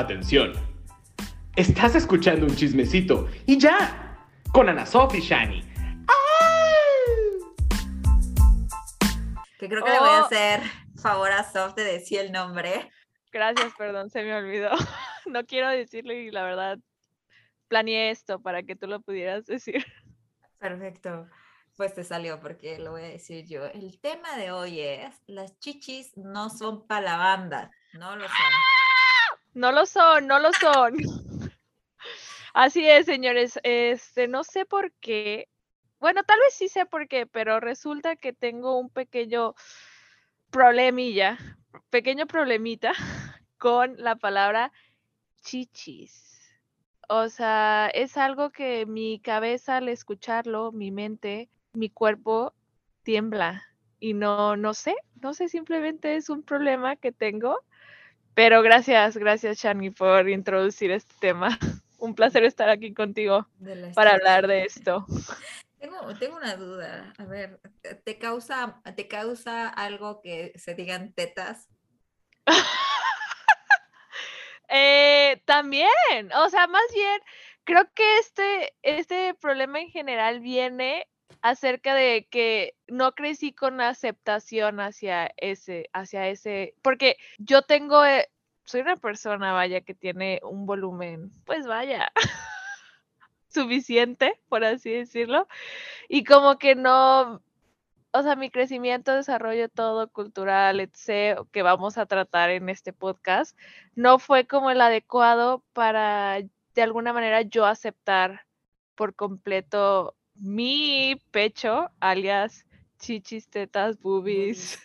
Atención. Estás escuchando un chismecito y ya, con Ana Sophie Shani. Que creo que le voy a Oh. hacer favor a Sof de decir el nombre. Gracias, perdón, se me olvidó. No quiero decirlo y la verdad planeé esto para que tú lo pudieras decir. Perfecto. Pues te salió porque lo voy a decir yo. El tema de hoy es, las chichis no son para la banda. No lo son. No lo son, no lo son. Así es, señores. Este, no sé por qué. Bueno, tal vez sí sé por qué, pero resulta que tengo un pequeño problemilla, pequeño problemita con la palabra chichis. O sea, es algo que mi cabeza al escucharlo, mi mente, mi cuerpo tiembla y no no sé, no sé, simplemente es un problema que tengo. Pero gracias, gracias Shani por introducir este tema. Un placer estar aquí contigo para hablar de esto. Tengo, tengo una duda. A ver, ¿te- ¿te causa, ¿te causa algo que se digan tetas? Eh, también, o sea, más bien, creo que este, este problema en general viene acerca de que no crecí con aceptación hacia ese, hacia ese, porque yo tengo, eh, soy una persona, vaya, que tiene un volumen, pues vaya, suficiente, por así decirlo, y como que no, o sea, mi crecimiento, desarrollo todo cultural, etc., que vamos a tratar en este podcast, no fue como el adecuado para de alguna manera yo aceptar por completo mi pecho, alias chichis, tetas, boobies,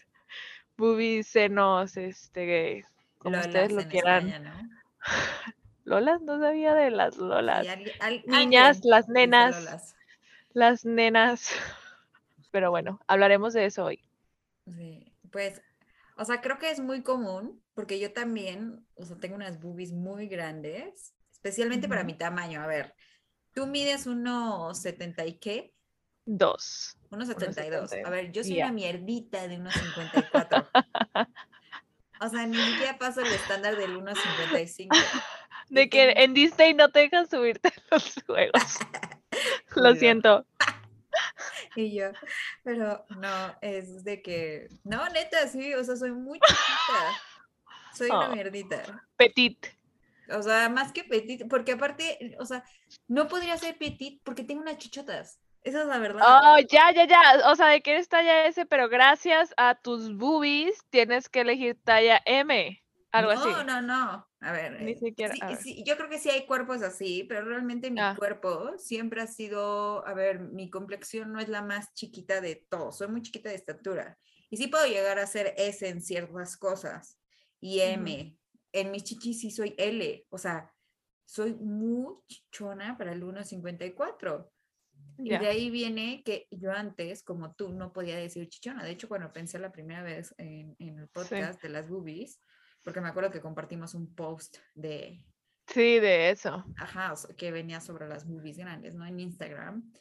boobies, senos, este, como ustedes lo quieran. España, ¿no? Lolas, no sabía de las Lolas. Al- Niñas, alguien las nenas. Lolas. Las nenas. Pero bueno, hablaremos de eso hoy. Sí, pues, o sea, creo que es muy común, porque yo también, o sea, tengo unas boobies muy grandes, especialmente para mi tamaño. A ver, tú mides unos 70 y qué? Dos. Unos 72. A 1.72, ver, yo soy una mierdita de unos 54. O sea, ni siquiera paso el estándar del 1.55. De que en Disney no te dejan subirte a los juegos. Lo siento. Y yo, pero no, es de que, no, neta, sí, o sea, soy muy chiquita. Soy una Oh. mierdita. Petit. O sea, más que petit, porque aparte, o sea, no podría ser petit porque tengo unas chichotas. Esa es la verdad. Oh, ya, ya, ya. O sea, de que eres talla S, pero gracias a tus boobies tienes que elegir talla M. Algo no, así. no, no. A ver, Ni eh, siquiera, sí, ver. sí, yo creo que sí hay cuerpos así, pero realmente mi Ah. cuerpo siempre ha sido, a ver, mi complexión no es la más chiquita de todos, soy muy chiquita de estatura. Y sí puedo llegar a ser S en ciertas cosas y. M. En mis chichis sí soy L, o sea, soy muy chichona para el 1.54. Y Ya. de ahí viene que yo antes, como tú, no podía decir chichona. De hecho, cuando pensé la primera vez en, en el podcast de las boobies, porque me acuerdo que compartimos un post de, Sí, de eso. ajá, que venía sobre las boobies grandes, ¿no? En Instagram.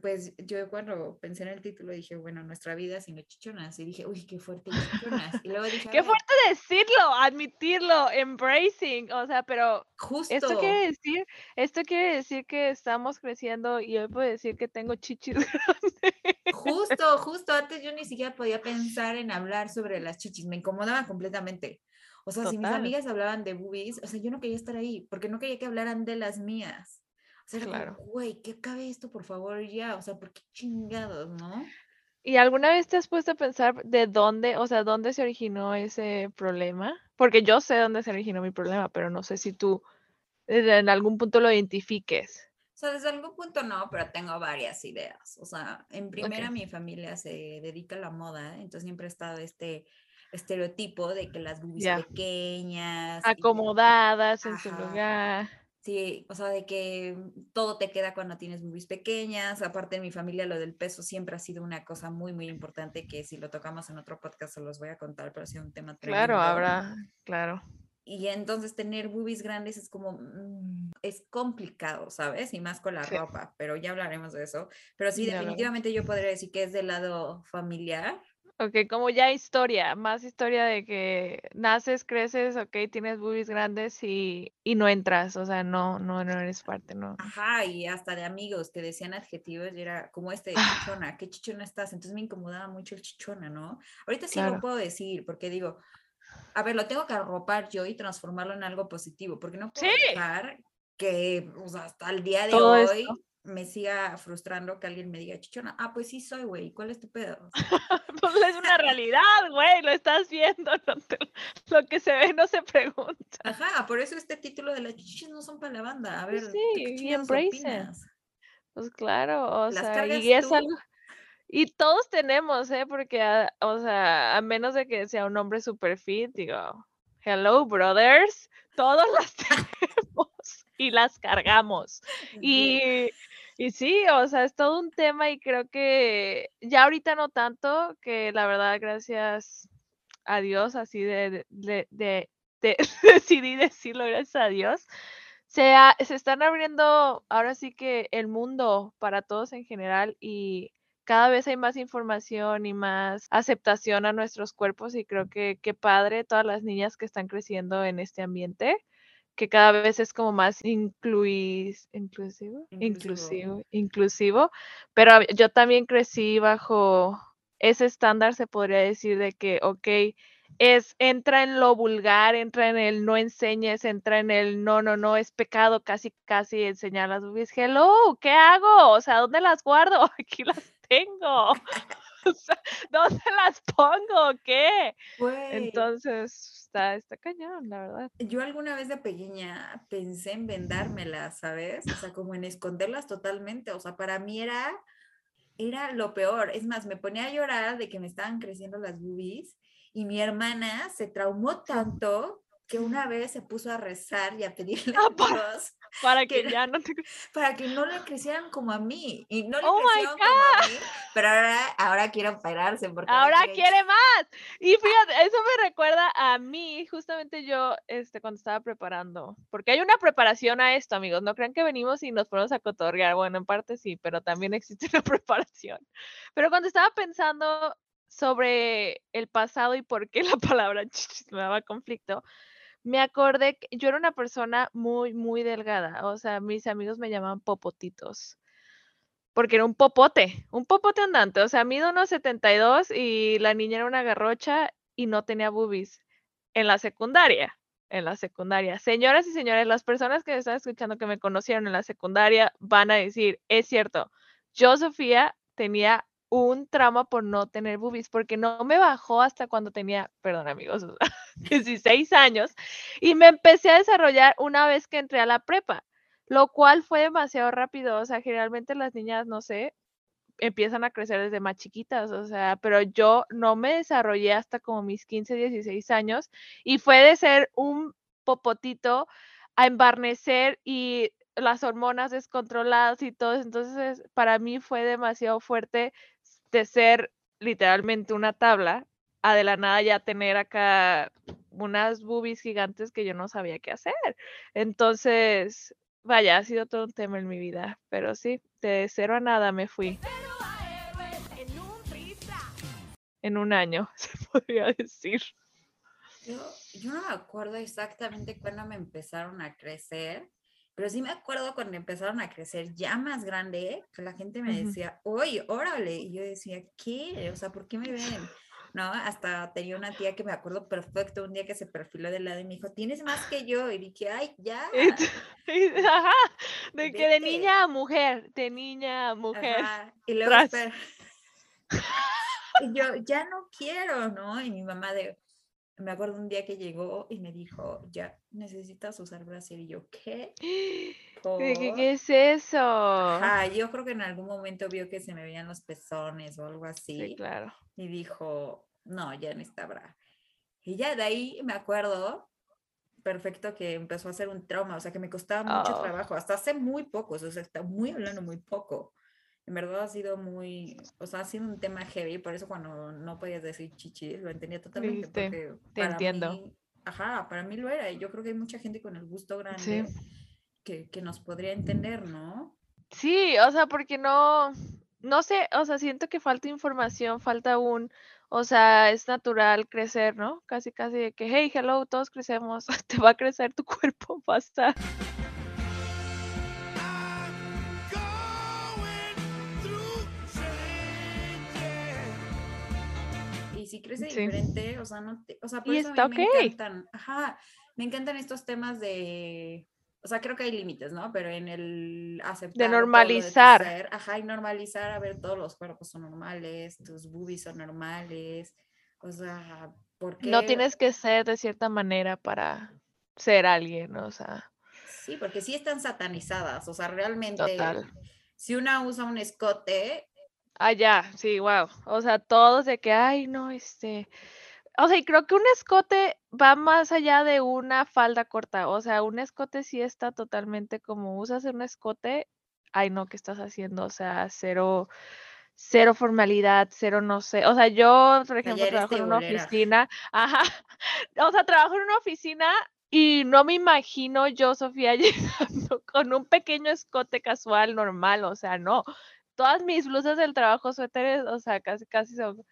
Pues yo cuando pensé en el título dije, bueno, nuestra vida sin los chichonas. Y dije, uy, qué fuerte chichonas. Y luego dije, Qué fuerte decirlo, admitirlo, embracing. O sea, pero justo. esto quiere decir, esto quiere decir que estamos creciendo y hoy puedo decir que tengo chichis grandes. Justo, justo, antes yo ni siquiera podía pensar en hablar sobre las chichis, me incomodaba completamente. O sea, si mis amigas hablaban de boobies, o sea, yo no quería estar ahí, porque no quería que hablaran de las mías. O sea, era como, Claro. güey, que acabe esto, por favor, ya. O sea, ¿por qué chingados, no? ¿Y alguna vez te has puesto a pensar de dónde, o sea, dónde se originó ese problema? Porque yo sé dónde se originó mi problema, pero no sé si tú eh, en algún punto lo identifiques. O sea, desde algún punto no, pero tengo varias ideas. O sea, en primera mi familia se dedica a la moda, entonces siempre ha estado este estereotipo de que las boobies pequeñas. y- Acomodadas en su lugar. Sí, o sea, de que todo te queda cuando tienes boobies pequeñas. Aparte, en mi familia lo del peso siempre ha sido una cosa muy, muy importante que si lo tocamos en otro podcast se los voy a contar, pero ha sido un tema Claro, tremendo. habrá, claro. Y entonces tener boobies grandes es como, mm, es complicado, ¿sabes? Y más con la Sí. ropa, pero ya hablaremos de eso. Pero sí, definitivamente yo podría decir que es del lado familiar Ok, como ya historia, más historia de que naces, creces, ok, tienes boobies grandes y, y no entras, o sea, no, no, no eres parte, no. Ajá, y hasta de amigos que decían adjetivos y era como este Ah. chichona, ¿qué chichona estás? Entonces me incomodaba mucho el chichona, ¿no? Ahorita sí Claro. lo puedo decir porque digo, a ver, lo tengo que arropar yo y transformarlo en algo positivo, porque no puedo Sí. dejar que, o sea, hasta el día de Todo hoy esto. Me siga frustrando que alguien me diga chichona. Ah, pues sí soy, güey, ¿cuál es tu pedo? Pues es una realidad, güey, lo estás viendo, no te- lo que se ve no se pregunta. Ajá, por eso este título de las chichis no son para la banda. A ver, Pues ¿tú sí, qué opinas? Pues claro, o ¿Las sea, y es tú? algo, y todos tenemos, ¿eh? Porque, a- o sea, a menos de que sea un hombre super fit, digo, hello, brothers, todos las tenemos y las cargamos. Y, y sí, o sea, es todo un tema y creo que ya ahorita no tanto, que la verdad, gracias a Dios, así de, de, de- de- decidí decirlo, gracias a Dios, se, se están abriendo ahora sí que el mundo para todos en general y cada vez hay más información y más aceptación a nuestros cuerpos y creo que qué padre todas las niñas que están creciendo en este ambiente que cada vez es como más incluis, inclusivo, Inclusivo. inclusivo, pero yo también crecí bajo ese estándar, se podría decir, de que, ok, es, entra en lo vulgar, entra en el no enseñes, entra en el no, no, no, es pecado casi, casi enseñar las boobies. Hello, ¿qué hago? O sea, ¿dónde las guardo? Aquí las tengo. O sea, ¿dónde las pongo? ¿Qué? Güey, Entonces, está, está cañón, la verdad. yo alguna vez de pequeña pensé en vendármelas, ¿sabes? O sea, como en esconderlas totalmente. O sea, para mí era, era lo peor. Es más, me ponía a llorar de que me estaban creciendo las boobies y mi hermana se traumó tanto que una vez se puso a rezar y a pedirle a Ah, para- Dios Para Que que ya no te... para que no le crecieran como a mí. Y no le Oh crecieron como a mí, pero ahora, ahora quiere operarse porque Ahora quiere más. Y fíjate, eso me recuerda a mí, justamente yo, este, cuando estaba preparando, porque hay una preparación a esto, amigos. No crean que venimos y nos ponemos a cotorrear. Bueno, en parte sí, pero también existe una preparación. Pero cuando estaba pensando sobre el pasado y por qué la palabra chichis me daba conflicto, me acordé que yo era una persona muy, muy delgada. O sea, mis amigos me llamaban popotitos. Porque era un popote, un popote andante. O sea, mido unos 72 y la niña era una garrocha y no tenía boobies. En la secundaria, en la secundaria. Señoras y señores, las personas que están escuchando que me conocieron en la secundaria van a decir, es cierto, yo, Sofía, tenía un trauma por no tener boobies, porque no me bajó hasta cuando tenía, perdón amigos, o sea, 16 años, y me empecé a desarrollar una vez que entré a la prepa, lo cual fue demasiado rápido, o sea, generalmente las niñas, no sé, empiezan a crecer desde más chiquitas, o sea, pero yo no me desarrollé hasta como mis 15, 16 años, y fue de ser un popotito a embarnecer y las hormonas descontroladas y todo, entonces para mí fue demasiado fuerte de ser literalmente una tabla a de la nada ya tener acá unas boobies gigantes que yo no sabía qué hacer. Entonces, vaya, ha sido todo un tema en mi vida, pero sí, de cero a nada me fui. En un año, se podría decir. Yo, yo no me acuerdo exactamente cuándo me empezaron a crecer, pero sí me acuerdo cuando empezaron a crecer ya más grande, que la gente me decía, oye, órale, y yo decía, ¿qué? O sea, ¿por qué me ven? ¿No? Hasta tenía una tía que me acuerdo perfecto, un día que se perfiló de lado y me dijo, tienes más que yo, y dije, ay, ya. Ajá, de que de niña a mujer, de niña a mujer. Ajá, Y luego. Y yo, ya no quiero, ¿no? Y mi mamá de, me acuerdo un día que llegó y me dijo, ya necesitas usar brasier. Y yo, ¿qué? ¿Por?". ¿Qué es eso? Ajá, yo creo que en algún momento vio que se me veían los pezones o algo así. Sí, claro. Y dijo, no, ya no está bra. Y ya de ahí me acuerdo perfecto que empezó a ser un trauma, o sea que me costaba mucho Oh. trabajo, hasta hace muy poco, o sea, está muy hablando muy poco. En verdad ha sido muy, o sea, ha sido un tema heavy, por eso cuando no podías decir chichis, lo entendía totalmente, porque "Te para entiendo". mí, ajá, para mí lo era, y yo creo que hay mucha gente con el gusto grande Sí. que, que nos podría entender, ¿no? Sí, o sea, porque no, no sé, o sea, siento que falta información, falta un, o sea, es natural crecer, ¿no? Casi, casi de que, hey, hello, todos crecemos, te va a crecer tu cuerpo, basta. Si crece diferente, o sea, no te, o sea, por Y eso a está mí me ok. encantan, ajá, me encantan estos temas de, o sea, creo que hay límites, ¿no? Pero en el aceptar tu normalizar. ser, ajá, y normalizar, a ver, todos los cuerpos son normales, tus boobies son normales, o sea, ¿por qué? No tienes que ser de cierta manera para ser alguien, o sea, Sí, porque sí están satanizadas, o sea, realmente, total. si una usa un escote, Ah, ya, sí, wow. O sea, todos de que, ay, no, este. O sea, y creo que un escote va más allá de una falda corta. O sea, un escote sí está totalmente como usas un escote, ay, no, ¿qué estás haciendo? O sea, cero, cero formalidad, cero no sé. O sea, yo, por ejemplo, trabajo en una oficina, ajá. O sea, trabajo en una oficina y no me imagino yo, Sofía, llegando con un pequeño escote casual, normal, o sea, no. Todas mis blusas del trabajo, suéteres, o sea, casi, casi son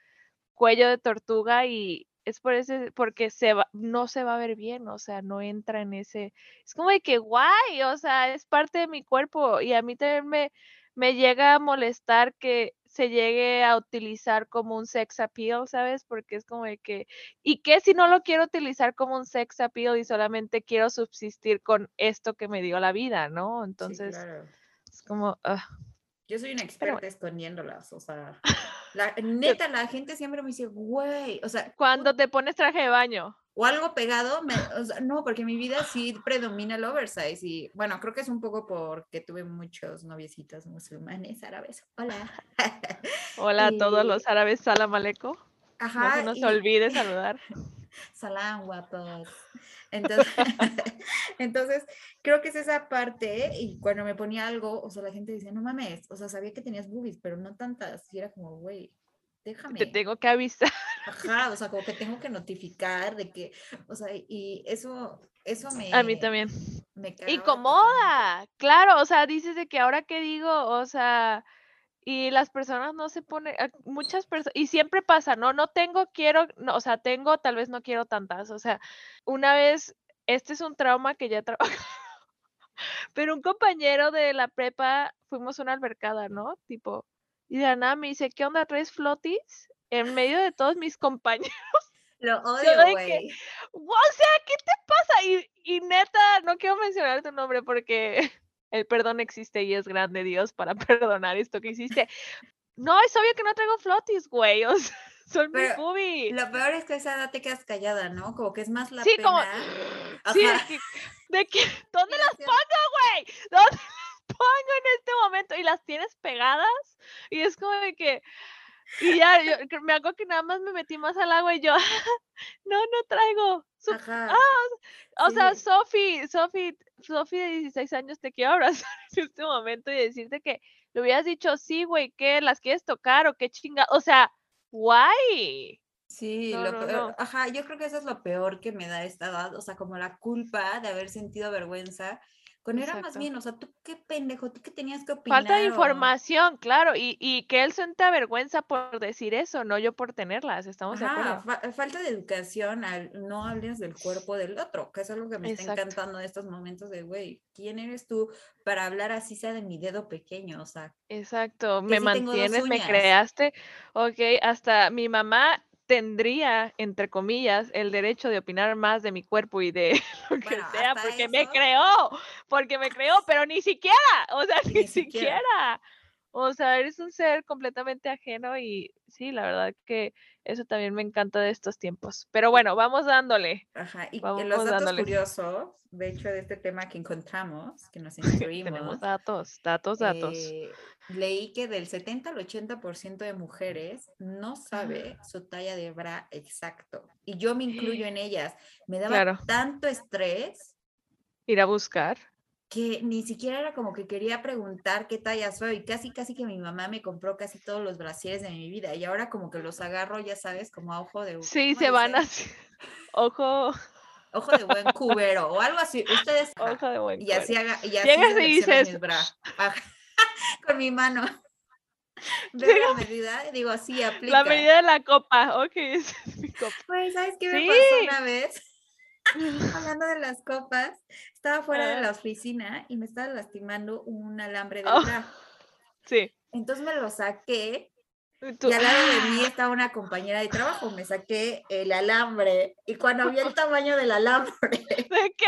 cuello de tortuga y es por ese, porque se va, no se va a ver bien, o sea, no entra en ese, es como de que guay, o sea, es parte de mi cuerpo y a mí también me, me llega a molestar que se llegue a utilizar como un sex appeal, ¿sabes? Porque es como de que, ¿y qué si no lo quiero utilizar como un sex appeal y solamente quiero subsistir con esto que me dio la vida, ¿no? sí, Entonces, claro. es como, ah, Yo soy una Pero experta bueno. escondiéndolas, o sea, la, neta, la gente siempre me dice, güey, o sea, cuando te pones traje de baño. o algo pegado, me- o sea, no, porque mi vida sí predomina el oversize y bueno, creo que es un poco porque tuve muchos noviecitos musulmanes árabes. Hola. Hola a todos los árabes, salam. No Ajá. se nos y- olvide saludar. Salam, guapos. Entonces, entonces, creo que es esa parte, y cuando me ponía algo, o sea, la gente decía, no mames, o sea, sabía que tenías boobies, pero no tantas, y era como, güey, déjame. Te tengo que avisar. Ajá, o sea, como que tengo que notificar de que, o sea, y eso, eso me... A mí también. Me. Incomoda, claro, o sea, dices de que ahora que digo, o sea, y las personas no se ponen, muchas personas, y siempre pasa, no, no tengo, quiero, no, o sea, tengo, tal vez no quiero tantas, o sea, una vez, este es un trauma que ya he trabajado, pero un compañero de la prepa, fuimos a una albercada, ¿no? Tipo, y de nada me dice, ¿qué onda, traes flotis? En medio de todos mis compañeros. Lo odio, güey. O sea, ¿qué te pasa? Y, y neta, no quiero mencionar tu nombre porque el perdón existe y es grande Dios para perdonar esto que hiciste. No, es obvio que no traigo flotis, güey. O sea, son mis boobies. Lo peor es que esa edad te quedas callada, ¿no? Como que es más la Sí, pena. como- Sí, de Ajá. que, de que, ¿dónde las pongo, güey? ¿Dónde las pongo en este momento? Y las tienes pegadas. Y es como de que. Y ya, yo me hago que nada más me metí más al agua y yo, no, no traigo. Su- Ajá. O sea. Sofi, Sofi, Sofi de 16 años te quiero abrazar en este momento y decirte que le hubieras dicho, sí, güey, ¿qué? ¿Las quieres tocar o qué chinga? O sea, guay. Sí, No, lo no, peor, no. ajá, yo creo que eso es lo peor que me da esta edad, o sea, como la culpa de haber sentido vergüenza. Cuando era más bien, o sea, tú qué pendejo, tú qué tenías que opinar. Falta de o- información, claro, y, y que él sienta vergüenza por decir eso, no yo por tenerlas, estamos de Ajá, acuerdo. fa- falta de educación al no hables del cuerpo del otro, que es algo que me está encantando en estos momentos de, güey, ¿quién eres tú para hablar así sea de mi dedo pequeño? O sea, Exacto, me mantienes, me creaste, ok, hasta mi mamá tendría, entre comillas, el derecho de opinar más de mi cuerpo y de lo que Bueno, sea, porque me creó, porque me creó, pero ni siquiera, o sea, ni, Ni siquiera. siquiera. O sea, eres un ser completamente ajeno y sí, la verdad que eso también me encanta de estos tiempos. Pero bueno, vamos dándole. Ajá, y Vamos los datos dándole. curiosos, de hecho, de este tema que encontramos, que nos instruimos, Tenemos datos, datos, datos. eh, leí que del 70 al 80% de mujeres no sabe su talla de bra exacto. Y yo me incluyo en ellas. Me daba Claro. tanto estrés Ir a buscar. que ni siquiera era como que quería preguntar qué talla soy. Y casi, casi que mi mamá me compró casi todos los brasieres de mi vida. Y ahora como que los agarro, ya sabes, como a ojo de... Sí, ¿cómo se van así. Ojo, Ojo de buen cubero o algo así. Ustedes... ojo de buen Y así, haga, y así Llegas y seleccionas dices- mis bra. Con mi mano. Veo la medida y digo, sí, aplica. La medida de la copa, ok, esa es mi copa. Pues, ¿sabes qué me pasó una vez? Hablando de las copas, estaba fuera de Ah. la oficina y me estaba lastimando un alambre de Oh. bra. Sí. Entonces me lo saqué y tú- y al lado de mí estaba una compañera de trabajo. Me saqué el alambre y cuando vi el tamaño del alambre, ¿De qué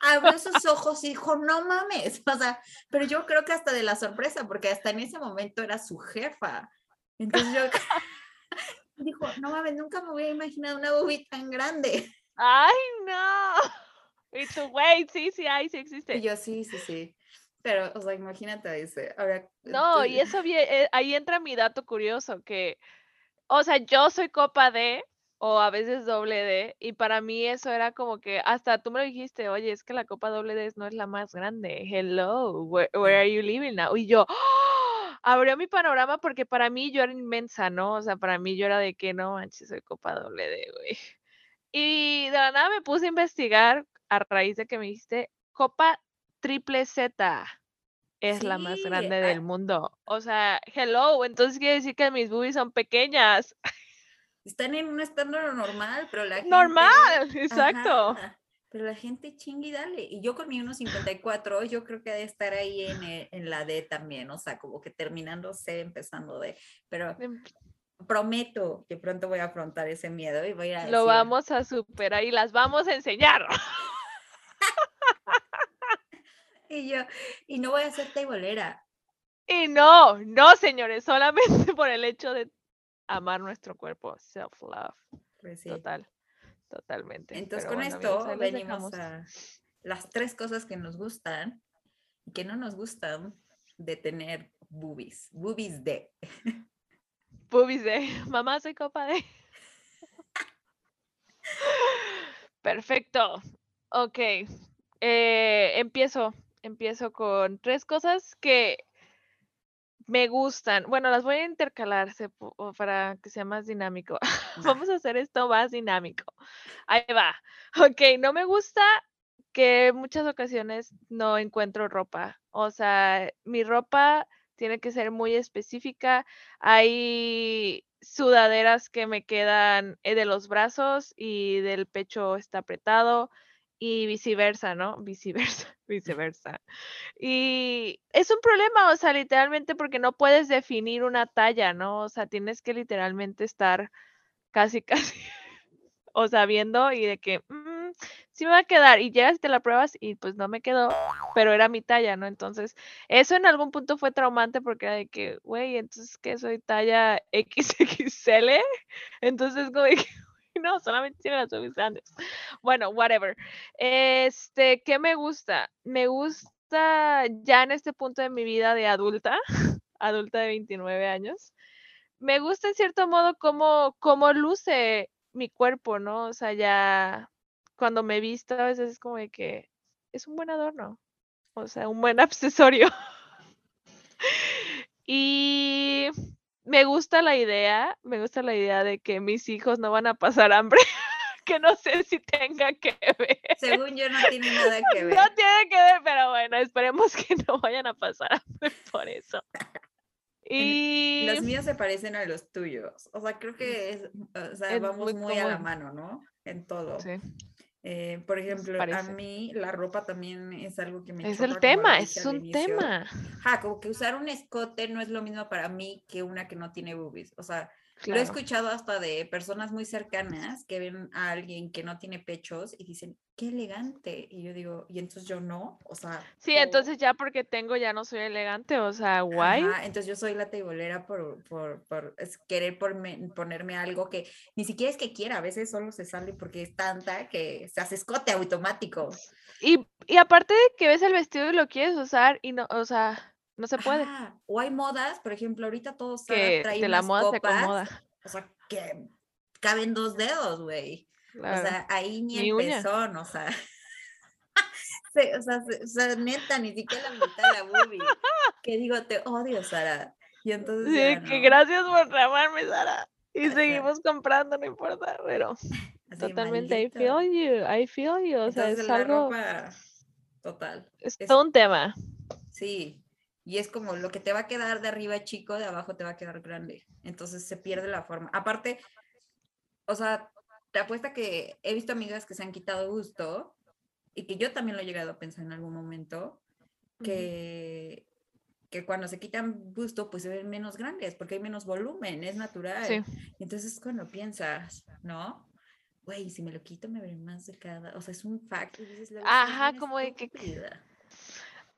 abrió sus ojos y dijo, no mames. O sea, pero yo creo que hasta de la sorpresa, porque hasta en ese momento era su jefa. Entonces yo dijo, no mames, nunca me hubiera imaginado una boobie tan grande. Ay, no. Y tú, wait, sí, sí hay, sí Y existe. yo, sí, sí, sí. Pero, o sea, imagínate, dice, ahora... No, y eso vie- eh, ahí entra mi dato curioso, que, o sea, yo soy copa D o a veces doble D, y para mí eso era como que, hasta tú me lo dijiste, oye, es que la copa doble D no es la más grande. Hello, where, where are you living now? Y yo, ¡ah! abrió mi panorama porque para mí yo era inmensa, ¿no? O sea, para mí yo era de que no manches, soy copa doble D, güey. Y de la nada me puse a investigar a raíz de que me dijiste copa triple Z es la más Sí, grande ah. del mundo. O sea, hello, entonces quiere decir que mis boobies son pequeñas. Están en un estándar normal, pero la gente... Normal, exacto. Ajá, Pero la gente chingue y dale. Y yo con mi 1.54, yo creo que de estar ahí en, en la D también, o sea, como que terminando C, empezando D. Pero Em, prometo que pronto voy a afrontar ese miedo y voy a Lo decir, vamos a superar y las vamos a enseñar. Y yo, y no voy a ser teibolera. Y no, no, señores, solamente por el hecho de amar nuestro cuerpo, self-love, Pues sí. total, totalmente. Entonces Pero con bueno, esto venimos a las tres cosas que nos gustan y que no nos gustan de tener boobies. Boobies de. Boobies de mamá soy copa de. Perfecto. Ok. eh, empiezo. Empiezo con tres cosas que me gustan. Bueno, las voy a intercalar se pu- o para que sea más dinámico. Vamos a hacer esto más dinámico. Ahí va. Ok, no me gusta que en muchas ocasiones no encuentro ropa. O sea, mi ropa tiene que ser muy específica. Hay sudaderas que me quedan eh, de los brazos y del pecho está apretado y viceversa, ¿no? Viceversa, viceversa. Y es un problema, o sea, literalmente porque no puedes definir una talla, ¿no? O sea, tienes que literalmente estar casi, casi, o sea, viendo y de que, "Mm, sí me va a quedar. Y llegas y te la pruebas y pues no me quedó, pero era mi talla, ¿no? Entonces, eso en algún punto fue traumante porque era de que, güey, entonces que soy talla XXL. Entonces, como de que, no, solamente tiene las grandes. Bueno, whatever. Este, ¿qué me gusta? Me gusta ya en este punto de mi vida de adulta, adulta de 29 años, me gusta en cierto modo cómo, cómo luce mi cuerpo, ¿no? O sea, ya cuando me visto a veces es como de que es un buen adorno, o sea, un buen accesorio. Y me gusta la idea, me gusta la idea de que mis hijos no van a pasar hambre, que no sé si tenga que ver. Según yo no tiene nada que ver. No tiene que ver, pero bueno, esperemos que no vayan a pasar hambre por eso. Y Los míos se parecen a los tuyos. O sea, creo que es, o sea, Es vamos muy muy a la mano, ¿no? En todo. sí, Eh, por ejemplo, a mí la ropa también es algo que me es el tema, es un inicio. tema. Ajá, como que usar un escote no es lo mismo para mí que una que no tiene boobies. O sea, lo he escuchado hasta de personas muy cercanas que ven a alguien que no tiene pechos y dicen, qué elegante. Y yo digo, y entonces yo no. O sea, Sí, entonces ya porque tengo ya no soy elegante, o sea, guay. Ajá, entonces yo soy la teibolera por, por, por es querer porme- ponerme algo que ni siquiera es que quiera, a veces solo se sale porque es tanta que se hace escote automático. Y, y aparte de que ves el vestido y lo quieres usar y no, o sea, no se puede. Ajá, O hay modas, por ejemplo, ahorita todos que trae de la moda se copas, acomoda. o sea, que caben dos dedos, güey. claro. O sea, ahí ni, Ni pezón, o sea. se- o, sea, se- o sea, neta, ni siquiera la mitad de la boobie. Que digo, te odio, Sara. Y entonces. Sí, que gracias por llamarme, Sara. Y Ajá. seguimos comprando, no importa, pero Así, totalmente, I maldita. feel you, I feel you, o sea, Entonces, es la algo, ropa total. es es- todo un tema. Sí. Y es como lo que te va a quedar de arriba chico, de abajo te va a quedar grande. Entonces se pierde la forma. Aparte, o sea, te apuesta que he visto amigas que se han quitado gusto y que yo también lo he llegado a pensar en algún momento, que, que cuando se quitan gusto, pues se ven menos grandes porque hay menos volumen, es natural. Sí. Entonces cuando piensas, ¿no? Güey, si me lo quito me veré más delgada. O sea, es un fact. dices, "La verdad, Ajá, como de que- estúpida".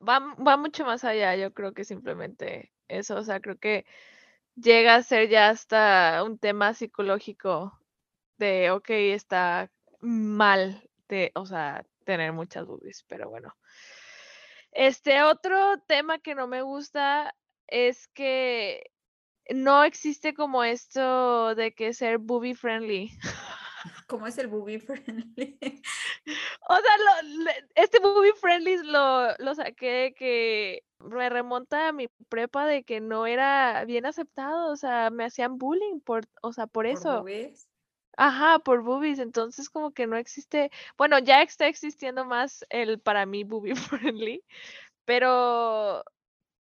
Va, va mucho más allá, yo creo que simplemente eso, o sea, creo que llega a ser ya hasta un tema psicológico de, ok, está mal, de, o sea, tener muchas boobies, pero bueno. Este otro tema que no me gusta es que no existe como esto de que ser boobie friendly. ¿Cómo es el boobie friendly? O sea, lo- este movie friendly lo, lo saqué que me remonta a mi prepa de que no era bien aceptado, o sea, me hacían bullying por, o sea, por ¿Por eso. boobies? Ajá, por boobies, entonces como que no existe, bueno, ya está existiendo más el para mí boobie friendly, pero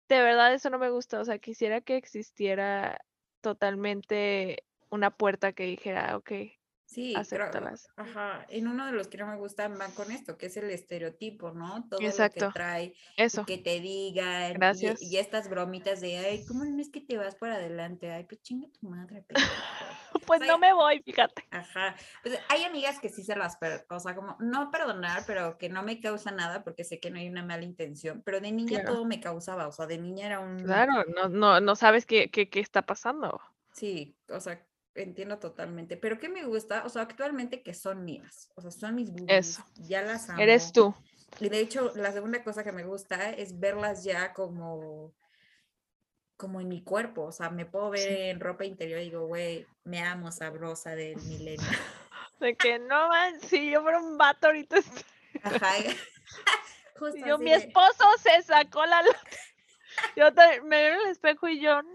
de verdad eso no me gusta, o sea, quisiera que existiera totalmente una puerta que dijera, ok, Sí, acéptalas. ajá, en uno de los que no me gustan van con esto, que es el estereotipo, ¿no? Todo lo Exacto. que trae, Eso, que te digan, Gracias. Y, estas bromitas de, ay, ¿cómo no es que te vas para adelante? Ay, pues chinga tu madre, pues sea, no me voy, fíjate. Ajá. Pues hay amigas que sí se las, o sea, como no perdonar, pero que no me causa nada porque sé que no hay una mala intención, pero de niña Claro. todo me causaba, o sea, de niña era un... Claro, no, no, no sabes qué, qué, qué está pasando. Sí, o sea, entiendo totalmente. Pero ¿qué me gusta? O sea, actualmente que son mías, o sea, son mis boobies, Eso. ya las amo. Eres tú. Y de hecho, la segunda cosa que me gusta es verlas ya como como en mi cuerpo, o sea, me puedo ver Sí. en ropa interior y digo, güey, me amo sabrosa del milenio. De que no man, si yo fuera un vato ahorita. Ajá. Justo yo, así mi de- esposo se sacó la. Yo también me veo en el espejo y yo, no,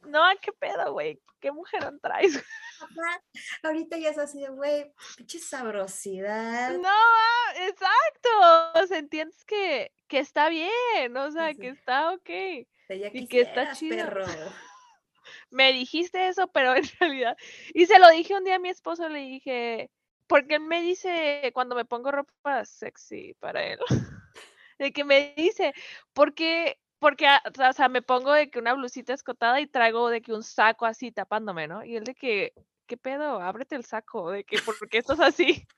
no, ¿qué pedo, güey? ¿Qué mujerón traes? Ajá, Ahorita ya es así de, güey, pinche sabrosidad. No, exacto. O sea, entiendes que, que está bien, o sea, sí. que está ok. O sea, ya y que está chido. perro. me dijiste eso, pero en realidad, y se lo dije un día a mi esposo, le dije, porque él me dice cuando me pongo ropa sexy para él, de que me dice, porque, porque, ah, o sea, me pongo de que una blusita escotada y traigo de que un saco así tapándome, ¿no? Y él de que, ¿qué pedo? Ábrete el saco, de que, ¿por qué estás así?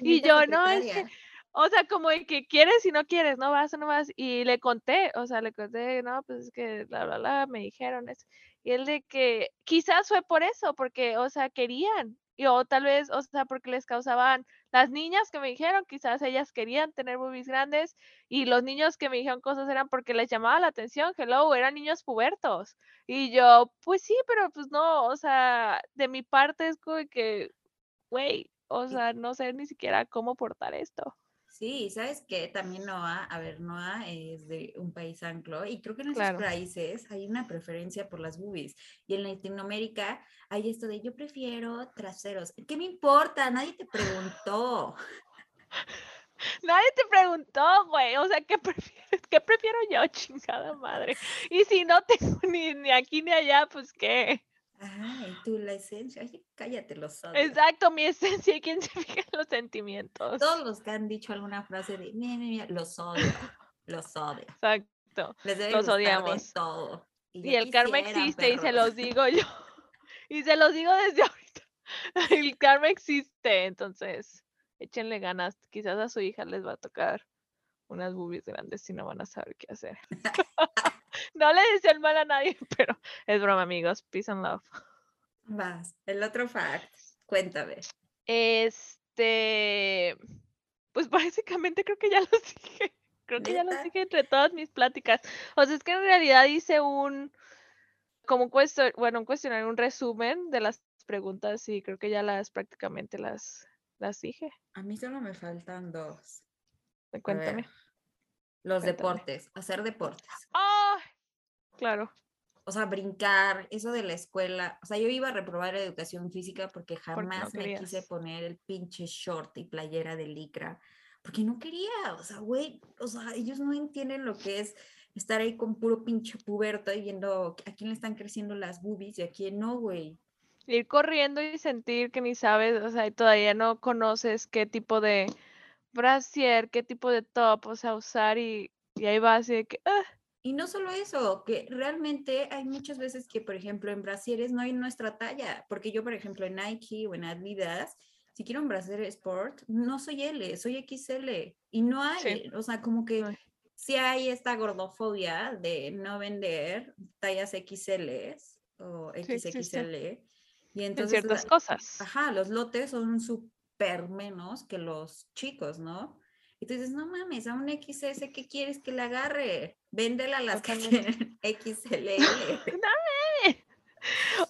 Y yo, no, es que, o sea, como de que quieres y no quieres, no vas o no vas. Y le conté, o sea, le conté, no, pues es que bla, bla, bla, me dijeron eso. Y él de que quizás fue por eso, porque, o sea, querían. Y o tal vez, o sea, porque les causaban, las niñas que me dijeron, quizás ellas querían tener boobies grandes y los niños que me dijeron cosas eran porque les llamaba la atención, hello, eran niños pubertos. Y yo, pues sí, pero pues no, o sea, de mi parte es como que, güey, o sea, no sé ni siquiera cómo portar esto. Sí, ¿sabes qué? También Noah, a ver, Noah es de un país anglo y creo que en esos Claro. países hay una preferencia por las boobies y en Latinoamérica hay esto de yo prefiero traseros. ¿Qué me importa? Nadie te preguntó. Nadie te preguntó, güey, o sea, ¿qué prefieres? ¿Qué prefiero yo, chingada madre? Y si no tengo ni, ni aquí ni allá, pues qué. Tú la esencia. Cállate los odio. Exacto, mi esencia, ¿quién se fija en los sentimientos? Todos los que han dicho alguna frase de "Mia, mia, mia", los odio, los odio. Exacto. Les debe Los de odiamos. todo. Y el karma existe y se los digo yo. Y se los digo desde ahorita. El karma existe, entonces échenle ganas. Quizás a su hija les va a tocar unas boobies grandes y no van a saber qué hacer. No le deseo el mal a nadie, pero es broma, amigos. Peace and love. Vas, el otro fact. Cuéntame. Este, pues básicamente creo que ya los dije. Creo que ya los dije entre todas mis pláticas. O sea, es que en realidad hice un, como un cuestionario, bueno, un cuestionario, un resumen de las preguntas y creo que ya las prácticamente las, las dije. A mí solo me faltan dos. Cuéntame. los cuéntame. deportes, hacer deportes. ¡Ah! Claro. O sea, brincar, eso de la escuela. O sea, yo iba a reprobar educación física porque no jamás me quise poner el pinche short y playera de licra. Porque no quería. O sea, güey, o sea, ellos no entienden lo que es estar ahí con puro pinche puberto y viendo a quién le están creciendo las boobies y a quién no, güey. Ir corriendo y sentir que ni sabes, o sea, y todavía no conoces qué tipo de brasier, qué tipo de top, o sea, usar y, y ahí va así de que, ah, Y no solo eso, que realmente hay muchas veces que, por ejemplo, en brasieres no hay nuestra talla, porque yo, por ejemplo, en Nike o en Adidas, si quiero un brasier sport, no soy L, soy XL y no hay, Sí. o sea, como que hay. sí hay esta gordofobia de no vender tallas XL o Sí. XXL y en entonces ciertas la- cosas. Ajá, los lotes son súper menos que los chicos, ¿no? Y tú dices, no mames, a un XS, ¿qué quieres que le agarre? Véndela a las que quieren XL.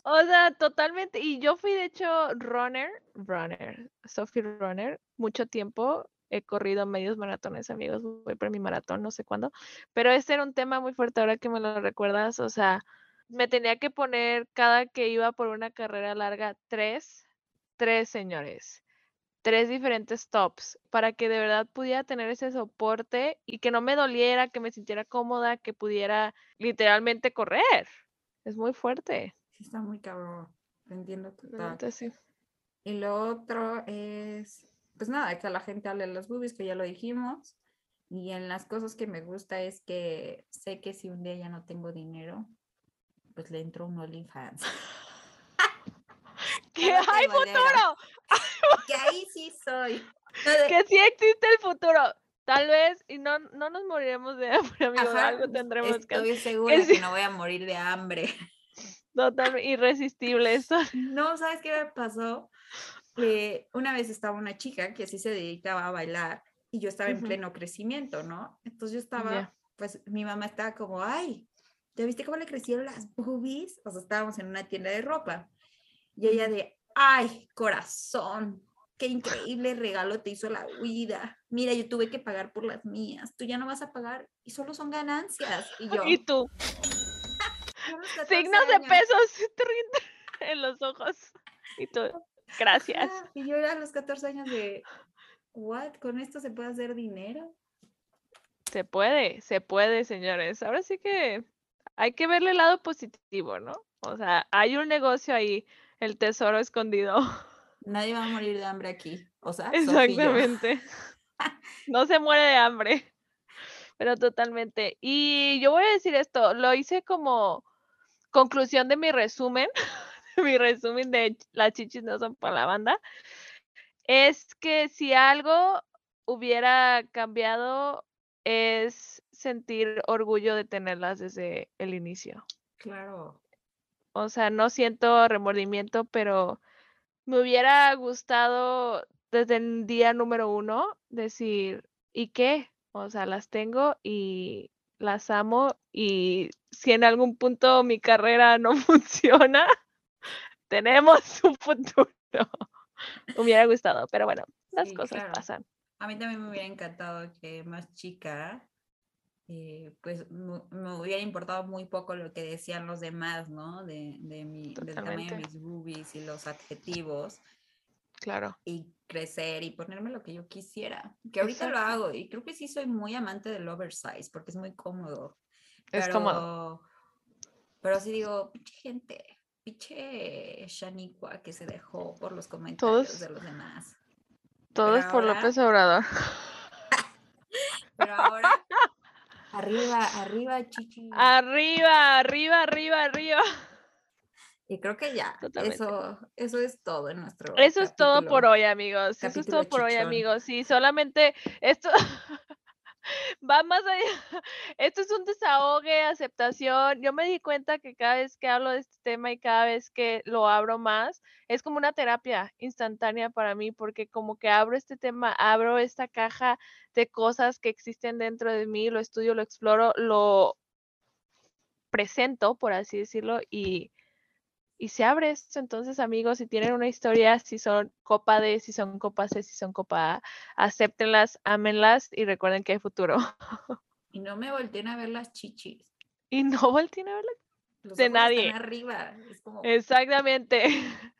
O sea, totalmente. Y yo fui, de hecho, runner, runner, Sophie Runner, mucho tiempo. He corrido medios maratones, amigos. Voy por mi maratón, no sé cuándo. Pero este era un tema muy fuerte ahora que me lo recuerdas. O sea, me tenía que poner cada que iba por una carrera larga tres, tres señores, tres diferentes tops para que de verdad pudiera tener ese soporte y que no me doliera, que me sintiera cómoda, que pudiera literalmente correr. Es muy fuerte. Sí, está muy cabrón. Entiendo total. sí. Y lo otro es, pues nada, que a la gente hable de los boobies, que ya lo dijimos. Y en las cosas que me gusta es que sé que si un día ya no tengo dinero, pues le entro un OnlyFans. ¡Que no hay futuro! Que ahí sí soy. No, de- ¡Que sí existe el futuro! Tal vez, y no, no nos moriremos de hambre, amigos. Ajá, algo tendremos que hacer. Estoy segura que sí. no voy a morir de hambre. Totalmente irresistible eso. No, ¿sabes qué me pasó? Que una vez estaba una chica que sí se dedicaba a bailar y yo estaba en pleno crecimiento, ¿no? Entonces yo estaba, pues mi mamá estaba como, ay, ¿ya viste cómo le crecieron las boobies? O sea, estábamos en una tienda de ropa. Y ella de, ay, corazón, qué increíble regalo te hizo la vida. Mira, yo tuve que pagar por las mías, tú ya no vas a pagar y solo son ganancias. Y yo, Y tú, "Yo a los 14 signos de años". pesos en los ojos. Y tú, gracias. Ajá, Y yo a los 14 años de, ¿what? ¿Con esto se puede hacer dinero? Se puede, se puede, señores. Ahora sí que hay que verle el lado positivo, ¿no? O sea, hay un negocio ahí, el tesoro escondido. Nadie va a morir de hambre aquí. O sea. Exactamente. No se muere de hambre, pero totalmente. Y yo voy a decir esto, lo hice como conclusión de mi resumen, mi resumen de las chichis no son para la banda, es que si algo hubiera cambiado es sentir orgullo de tenerlas desde el inicio. Claro. O sea, no siento remordimiento, pero me hubiera gustado desde el día número uno decir, ¿y qué? O sea, las tengo y las amo y si en algún punto mi carrera no funciona, tenemos un futuro. Me hubiera gustado, pero bueno, las Sí, cosas claro. pasan. A mí también me hubiera encantado que más chica, eh, pues me, hubiera importado muy poco lo que decían los demás, ¿no? De, de mi, del tamaño de mis boobies y los adjetivos. Claro. y crecer y ponerme lo que yo quisiera. Que ahorita lo hago y creo que sí soy muy amante del oversize porque es muy cómodo. Es pero, cómodo. Pero sí digo, pinche gente, pinche Shaniqua que se dejó por los comentarios Todos- de los demás. Todo pero es por ahora- López Obrador. Pero ahora, arriba, arriba, chichi. Arriba, arriba, arriba, arriba. Y creo que ya, Totalmente. eso, eso es todo en nuestro. Eso es todo por hoy, amigos. Eso es todo por hoy, amigos. Sí, solamente esto va más allá. Esto es un desahogue, aceptación. Yo me di cuenta que cada vez que hablo de este tema y cada vez que lo abro más, es como una terapia instantánea para mí, porque como que abro este tema, abro esta caja de cosas que existen dentro de mí, lo estudio, lo exploro, lo presento, por así decirlo, y y se abre esto. Entonces, amigos, si tienen una historia, si son copa D, si son copa C, si son copa A, acéptenlas, ámenlas y recuerden que hay futuro. Y no me volteen a ver las chichis. Y no volteen a verla. Los De están nadie. arriba. Es como, Exactamente.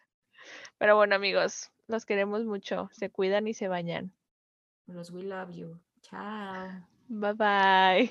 Pero bueno, amigos, los queremos mucho. Se cuidan y se bañan. los we love you. Chao. Bye bye.